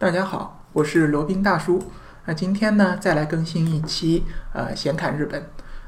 大家好，我是罗宾大叔。那今天呢，再来更新一期呃闲侃日本。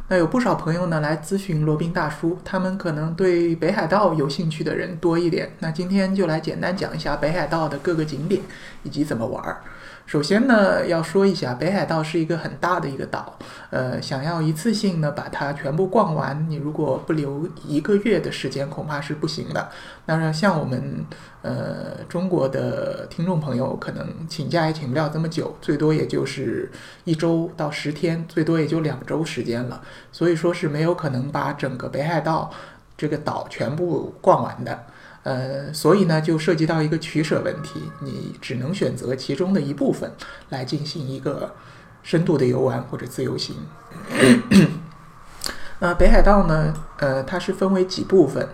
那有不少朋友呢来咨询罗宾大叔，他们可能对北海道有兴趣的人多一点。那今天就来简单讲一下北海道的各个景点以及怎么玩儿。首先呢，要说一下，北海道是一个很大的一个岛，呃，想要一次性呢把它全部逛完，你如果不留一个月的时间，恐怕是不行的。当然，像我们呃中国的听众朋友，可能请假也请不了这么久，最多也就是一周到十天，最多也就两周时间了。所以说是没有可能把整个北海道这个岛全部逛完的。呃，所以呢，就涉及到一个取舍问题，你只能选择其中的一部分来进行一个深度的游玩或者自由行。那 北海道呢，呃，它是分为几部分，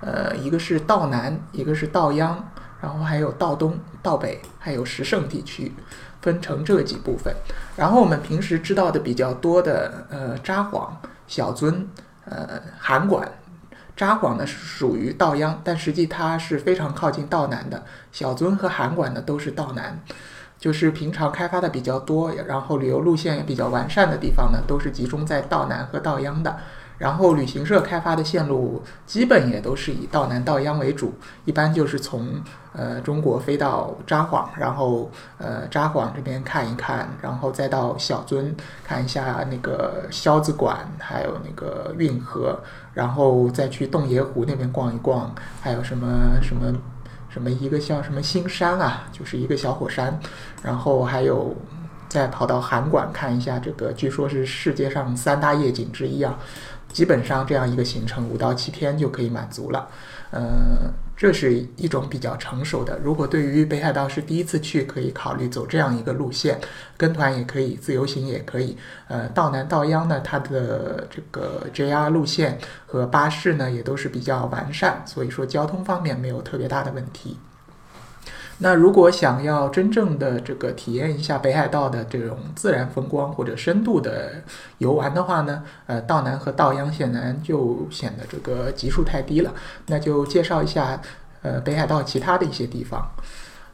呃，一个是道南，一个是道央，然后还有道东、道北，还有石胜地区，分成这几部分。然后我们平时知道的比较多的，呃，札幌、小樽、呃，函馆。札幌呢是属于道央，但实际它是非常靠近道南的。小樽和函馆呢都是道南，就是平常开发的比较多，然后旅游路线也比较完善的地方呢，都是集中在道南和道央的。然后旅行社开发的线路基本也都是以道南道央为主，一般就是从呃中国飞到札幌，然后呃札幌这边看一看，然后再到小樽看一下那个萧子馆，还有那个运河，然后再去洞爷湖那边逛一逛，还有什么什么什么一个叫什么新山啊，就是一个小火山，然后还有再跑到函馆看一下这个，据说是世界上三大夜景之一啊。基本上这样一个行程五到七天就可以满足了，呃，这是一种比较成熟的。如果对于北海道是第一次去，可以考虑走这样一个路线，跟团也可以，自由行也可以。呃，道南道央呢，它的这个 JR 路线和巴士呢也都是比较完善，所以说交通方面没有特别大的问题。那如果想要真正的这个体验一下北海道的这种自然风光或者深度的游玩的话呢，呃，道南和道央显然就显得这个级数太低了。那就介绍一下，呃，北海道其他的一些地方。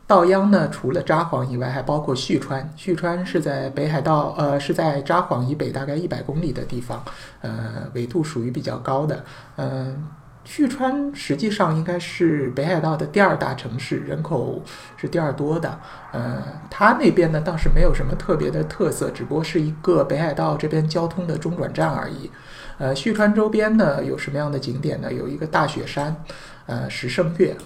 道央呢，除了札幌以外，还包括旭川。旭川是在北海道，呃，是在札幌以北大概一百公里的地方，呃，纬度属于比较高的，嗯。旭川实际上应该是北海道的第二大城市，人口是第二多的。呃，它那边呢倒是没有什么特别的特色，只不过是一个北海道这边交通的中转站而已。呃，旭川周边呢有什么样的景点呢？有一个大雪山，呃，石胜岳，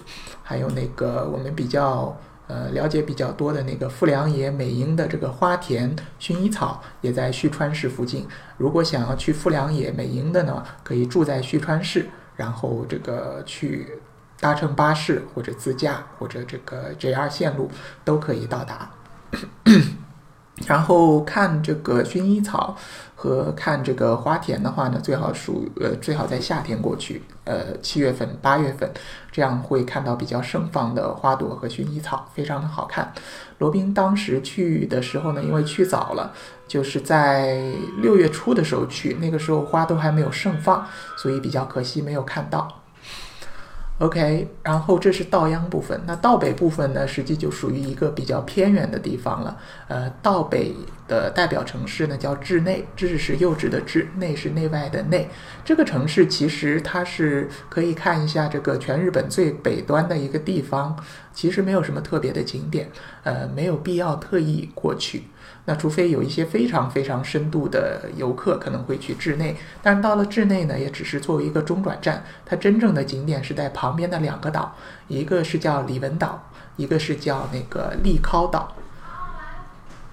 还有那个我们比较呃了解比较多的那个富良野美瑛的这个花田薰衣草也在旭川市附近。如果想要去富良野美瑛的呢，可以住在旭川市。然后这个去搭乘巴士或者自驾或者这个 JR 线路都可以到达。然后看这个薰衣草和看这个花田的话呢，最好属呃最好在夏天过去，呃七月份八月份，这样会看到比较盛放的花朵和薰衣草，非常的好看。罗宾当时去的时候呢，因为去早了，就是在六月初的时候去，那个时候花都还没有盛放，所以比较可惜没有看到。OK，然后这是稻央部分，那稻北部分呢，实际就属于一个比较偏远的地方了。呃，稻北的代表城市呢叫稚内，稚是幼稚的稚，内是内外的内。这个城市其实它是可以看一下这个全日本最北端的一个地方，其实没有什么特别的景点，呃，没有必要特意过去。那除非有一些非常非常深度的游客可能会去稚内，但是到了稚内呢，也只是作为一个中转站。它真正的景点是在旁边的两个岛，一个是叫里文岛，一个是叫那个利尻岛。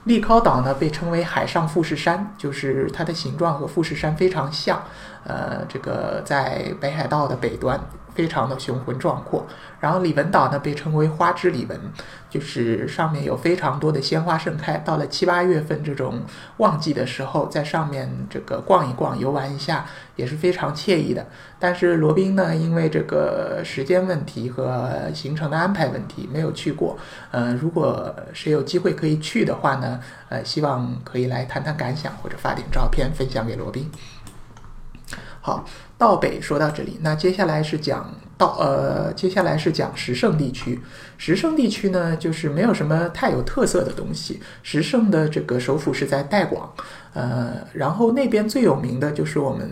利尻岛呢被称为海上富士山，就是它的形状和富士山非常像。呃，这个在北海道的北端。非常的雄浑壮阔，然后李文岛呢被称为花之李文，就是上面有非常多的鲜花盛开。到了七八月份这种旺季的时候，在上面这个逛一逛、游玩一下也是非常惬意的。但是罗宾呢，因为这个时间问题和行程的安排问题没有去过。呃，如果谁有机会可以去的话呢，呃，希望可以来谈谈感想或者发点照片分享给罗宾。好。道北说到这里，那接下来是讲道呃，接下来是讲石胜地区。石胜地区呢，就是没有什么太有特色的东西。石胜的这个首府是在代广，呃，然后那边最有名的就是我们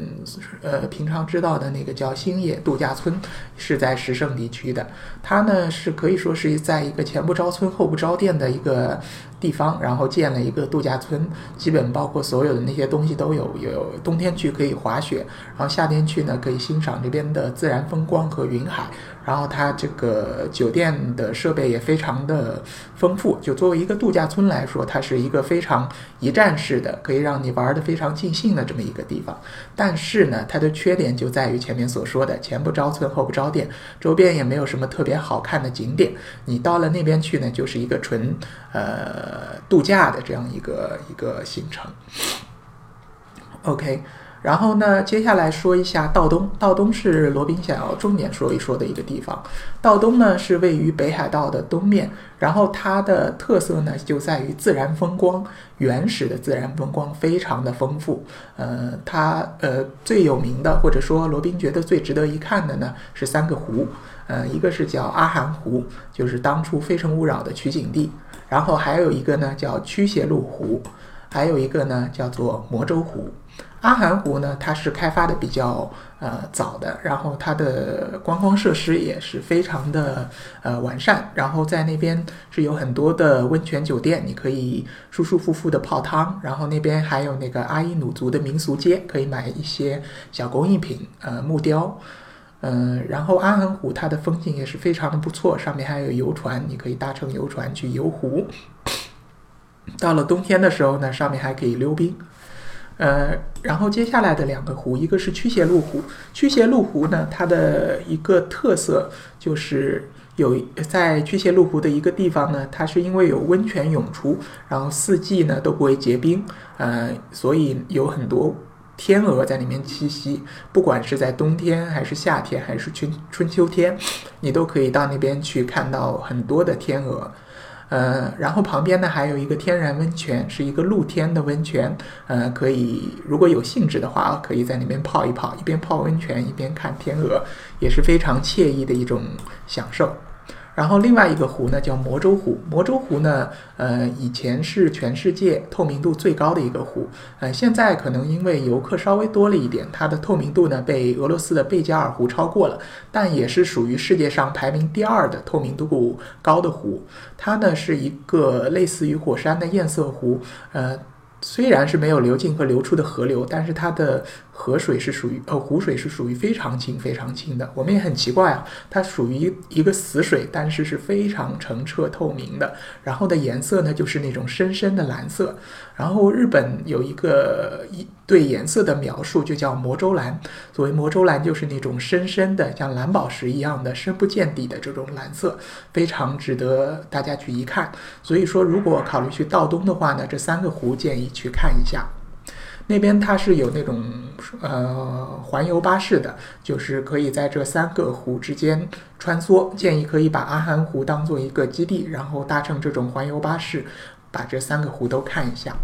呃平常知道的那个叫星野度假村，是在石胜地区的。它呢是可以说是在一个前不着村后不着店的一个地方，然后建了一个度假村，基本包括所有的那些东西都有。有冬天去可以滑雪，然后夏天去呢可以欣赏这边的自然风光和云海。然后它这个酒店的设备也非常的丰富，就作为一个度假村来说，它是一个非常一站式的，可以让你玩的非常尽兴的这么一个地方。但是呢，它的缺点就在于前面所说的前不着村后不着店，周边也没有什么特别好看的景点。你到了那边去呢，就是一个纯呃度假的这样一个一个行程。OK。然后呢，接下来说一下道东。道东是罗宾想要重点说一说的一个地方。道东呢是位于北海道的东面，然后它的特色呢就在于自然风光，原始的自然风光非常的丰富。呃，它呃最有名的，或者说罗宾觉得最值得一看的呢是三个湖。呃，一个是叫阿寒湖，就是当初《非诚勿扰》的取景地。然后还有一个呢叫驱邪路湖，还有一个呢叫做魔州湖。阿寒湖呢，它是开发的比较呃早的，然后它的观光设施也是非常的呃完善，然后在那边是有很多的温泉酒店，你可以舒舒服服的泡汤，然后那边还有那个阿伊努族的民俗街，可以买一些小工艺品，呃木雕，嗯，然后阿寒湖它的风景也是非常的不错，上面还有游船，你可以搭乘游船去游湖。到了冬天的时候呢，上面还可以溜冰。呃，然后接下来的两个湖，一个是驱邪路湖。驱邪路湖呢，它的一个特色就是有在驱邪路湖的一个地方呢，它是因为有温泉涌出，然后四季呢都不会结冰，呃，所以有很多天鹅在里面栖息。不管是在冬天还是夏天还是春春秋天，你都可以到那边去看到很多的天鹅。呃，然后旁边呢还有一个天然温泉，是一个露天的温泉，呃，可以如果有兴致的话，可以在那边泡一泡，一边泡温泉一边看天鹅，也是非常惬意的一种享受。然后另外一个湖呢叫魔州湖，魔州湖呢，呃，以前是全世界透明度最高的一个湖，呃，现在可能因为游客稍微多了一点，它的透明度呢被俄罗斯的贝加尔湖超过了，但也是属于世界上排名第二的透明度高的湖。它呢是一个类似于火山的堰塞湖，呃。虽然是没有流进和流出的河流，但是它的河水是属于呃湖水是属于非常清非常清的。我们也很奇怪啊，它属于一个死水，但是是非常澄澈透明的。然后的颜色呢，就是那种深深的蓝色。然后日本有一个一对颜色的描述，就叫魔州蓝。所谓魔州蓝，就是那种深深的像蓝宝石一样的深不见底的这种蓝色，非常值得大家去一看。所以说，如果考虑去道东的话呢，这三个湖建议去看一下。那边它是有那种呃环游巴士的，就是可以在这三个湖之间穿梭。建议可以把阿寒湖当做一个基地，然后搭乘这种环游巴士。把这三个湖都看一下，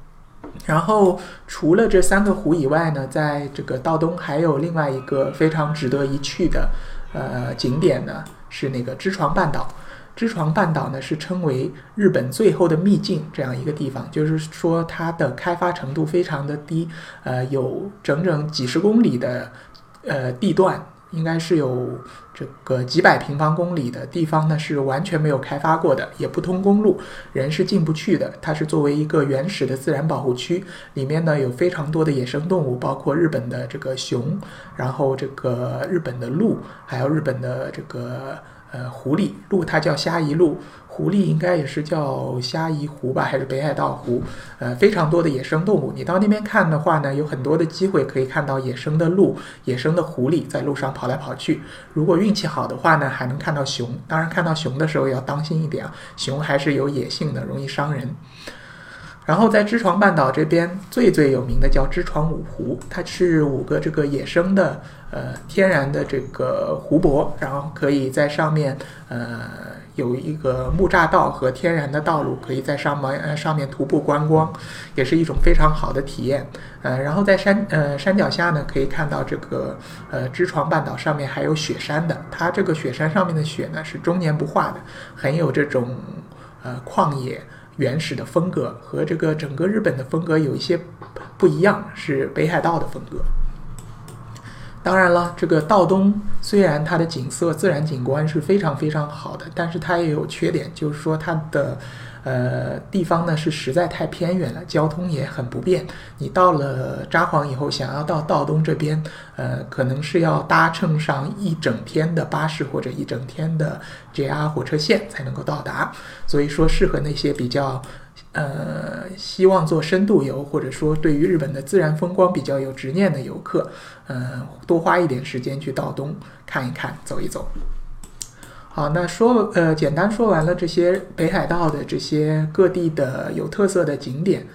然后除了这三个湖以外呢，在这个道东还有另外一个非常值得一去的呃景点呢，是那个知床半岛。知床半岛呢是称为日本最后的秘境这样一个地方，就是说它的开发程度非常的低，呃，有整整几十公里的呃地段。应该是有这个几百平方公里的地方呢，是完全没有开发过的，也不通公路，人是进不去的。它是作为一个原始的自然保护区，里面呢有非常多的野生动物，包括日本的这个熊，然后这个日本的鹿，还有日本的这个呃狐狸鹿，它叫虾夷鹿。狐狸应该也是叫虾夷狐吧，还是北海道狐？呃，非常多的野生动物。你到那边看的话呢，有很多的机会可以看到野生的鹿、野生的狐狸在路上跑来跑去。如果运气好的话呢，还能看到熊。当然，看到熊的时候要当心一点啊，熊还是有野性的，容易伤人。然后在知床半岛这边最最有名的叫知床五湖，它是五个这个野生的呃天然的这个湖泊，然后可以在上面呃。有一个木栅道和天然的道路，可以在上面呃上面徒步观光，也是一种非常好的体验。呃，然后在山呃山脚下呢，可以看到这个呃支床半岛上面还有雪山的，它这个雪山上面的雪呢是终年不化的，很有这种呃旷野原始的风格，和这个整个日本的风格有一些不一样，是北海道的风格。当然了，这个道东虽然它的景色、自然景观是非常非常好的，但是它也有缺点，就是说它的呃地方呢是实在太偏远了，交通也很不便。你到了札幌以后，想要到道东这边，呃，可能是要搭乘上一整天的巴士或者一整天的 JR 火车线才能够到达。所以说，适合那些比较。呃，希望做深度游，或者说对于日本的自然风光比较有执念的游客，呃，多花一点时间去道东看一看，走一走。好，那说呃，简单说完了这些北海道的这些各地的有特色的景点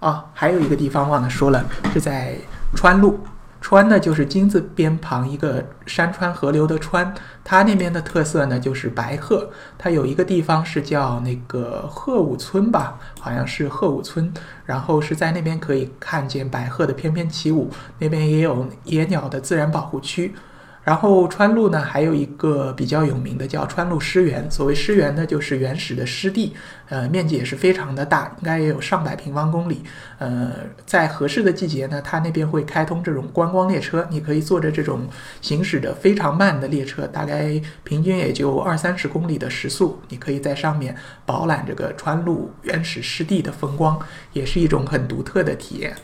啊，还有一个地方忘了说了，是在川路。川呢，就是金字边旁一个山川河流的川，它那边的特色呢就是白鹤，它有一个地方是叫那个鹤舞村吧，好像是鹤舞村，然后是在那边可以看见白鹤的翩翩起舞，那边也有野鸟的自然保护区。然后川路呢，还有一个比较有名的叫川路湿原。所谓湿原呢，就是原始的湿地，呃，面积也是非常的大，应该也有上百平方公里。呃，在合适的季节呢，它那边会开通这种观光列车，你可以坐着这种行驶的非常慢的列车，大概平均也就二三十公里的时速，你可以在上面饱览这个川路原始湿地的风光，也是一种很独特的体验。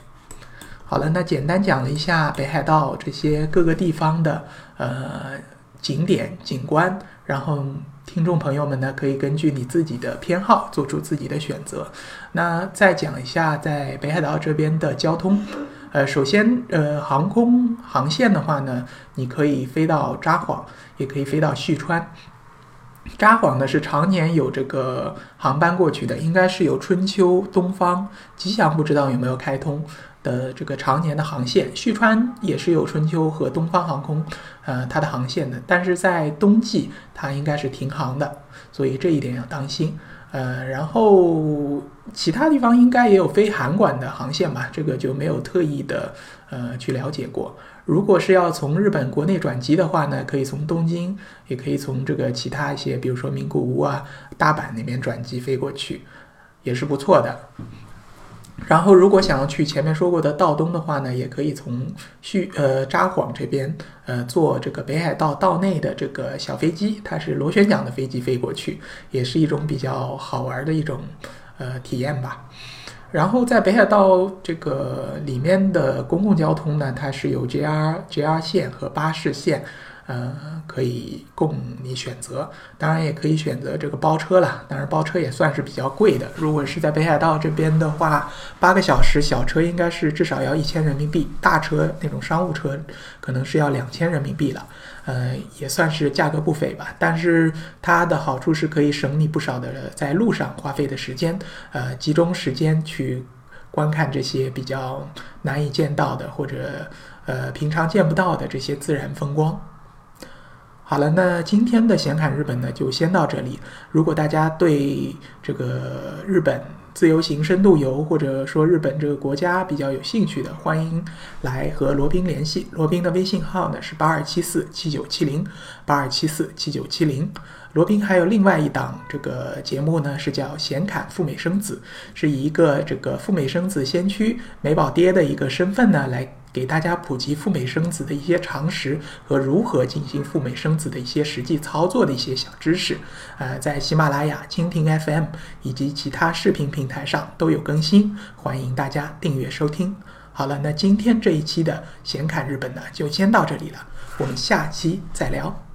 好了，那简单讲了一下北海道这些各个地方的呃景点景观，然后听众朋友们呢可以根据你自己的偏好做出自己的选择。那再讲一下在北海道这边的交通，呃，首先呃航空航线的话呢，你可以飞到札幌，也可以飞到旭川。札幌呢是常年有这个航班过去的，应该是有春秋、东方、吉祥，不知道有没有开通。的这个常年的航线，旭川也是有春秋和东方航空，呃，它的航线的，但是在冬季它应该是停航的，所以这一点要当心。呃，然后其他地方应该也有飞韩馆的航线吧，这个就没有特意的呃去了解过。如果是要从日本国内转机的话呢，可以从东京，也可以从这个其他一些，比如说名古屋啊、大阪那边转机飞过去，也是不错的。然后，如果想要去前面说过的道东的话呢，也可以从旭呃札幌这边呃坐这个北海道道内的这个小飞机，它是螺旋桨的飞机飞过去，也是一种比较好玩的一种呃体验吧。然后在北海道这个里面的公共交通呢，它是有 JR JR 线和巴士线。呃，可以供你选择，当然也可以选择这个包车了。当然，包车也算是比较贵的。如果是在北海道这边的话，八个小时小车应该是至少要一千人民币，大车那种商务车可能是要两千人民币了。呃，也算是价格不菲吧。但是它的好处是可以省你不少的在路上花费的时间，呃，集中时间去观看这些比较难以见到的或者呃平常见不到的这些自然风光。好了，那今天的显侃日本呢，就先到这里。如果大家对这个日本自由行、深度游，或者说日本这个国家比较有兴趣的，欢迎来和罗宾联系。罗宾的微信号呢是八二七四七九七零八二七四七九七零。罗宾还有另外一档这个节目呢，是叫显侃赴美生子，是以一个这个赴美生子先驱美宝爹的一个身份呢来。给大家普及赴美生子的一些常识和如何进行赴美生子的一些实际操作的一些小知识，呃，在喜马拉雅、蜻蜓 FM 以及其他视频平台上都有更新，欢迎大家订阅收听。好了，那今天这一期的闲侃日本呢，就先到这里了，我们下期再聊。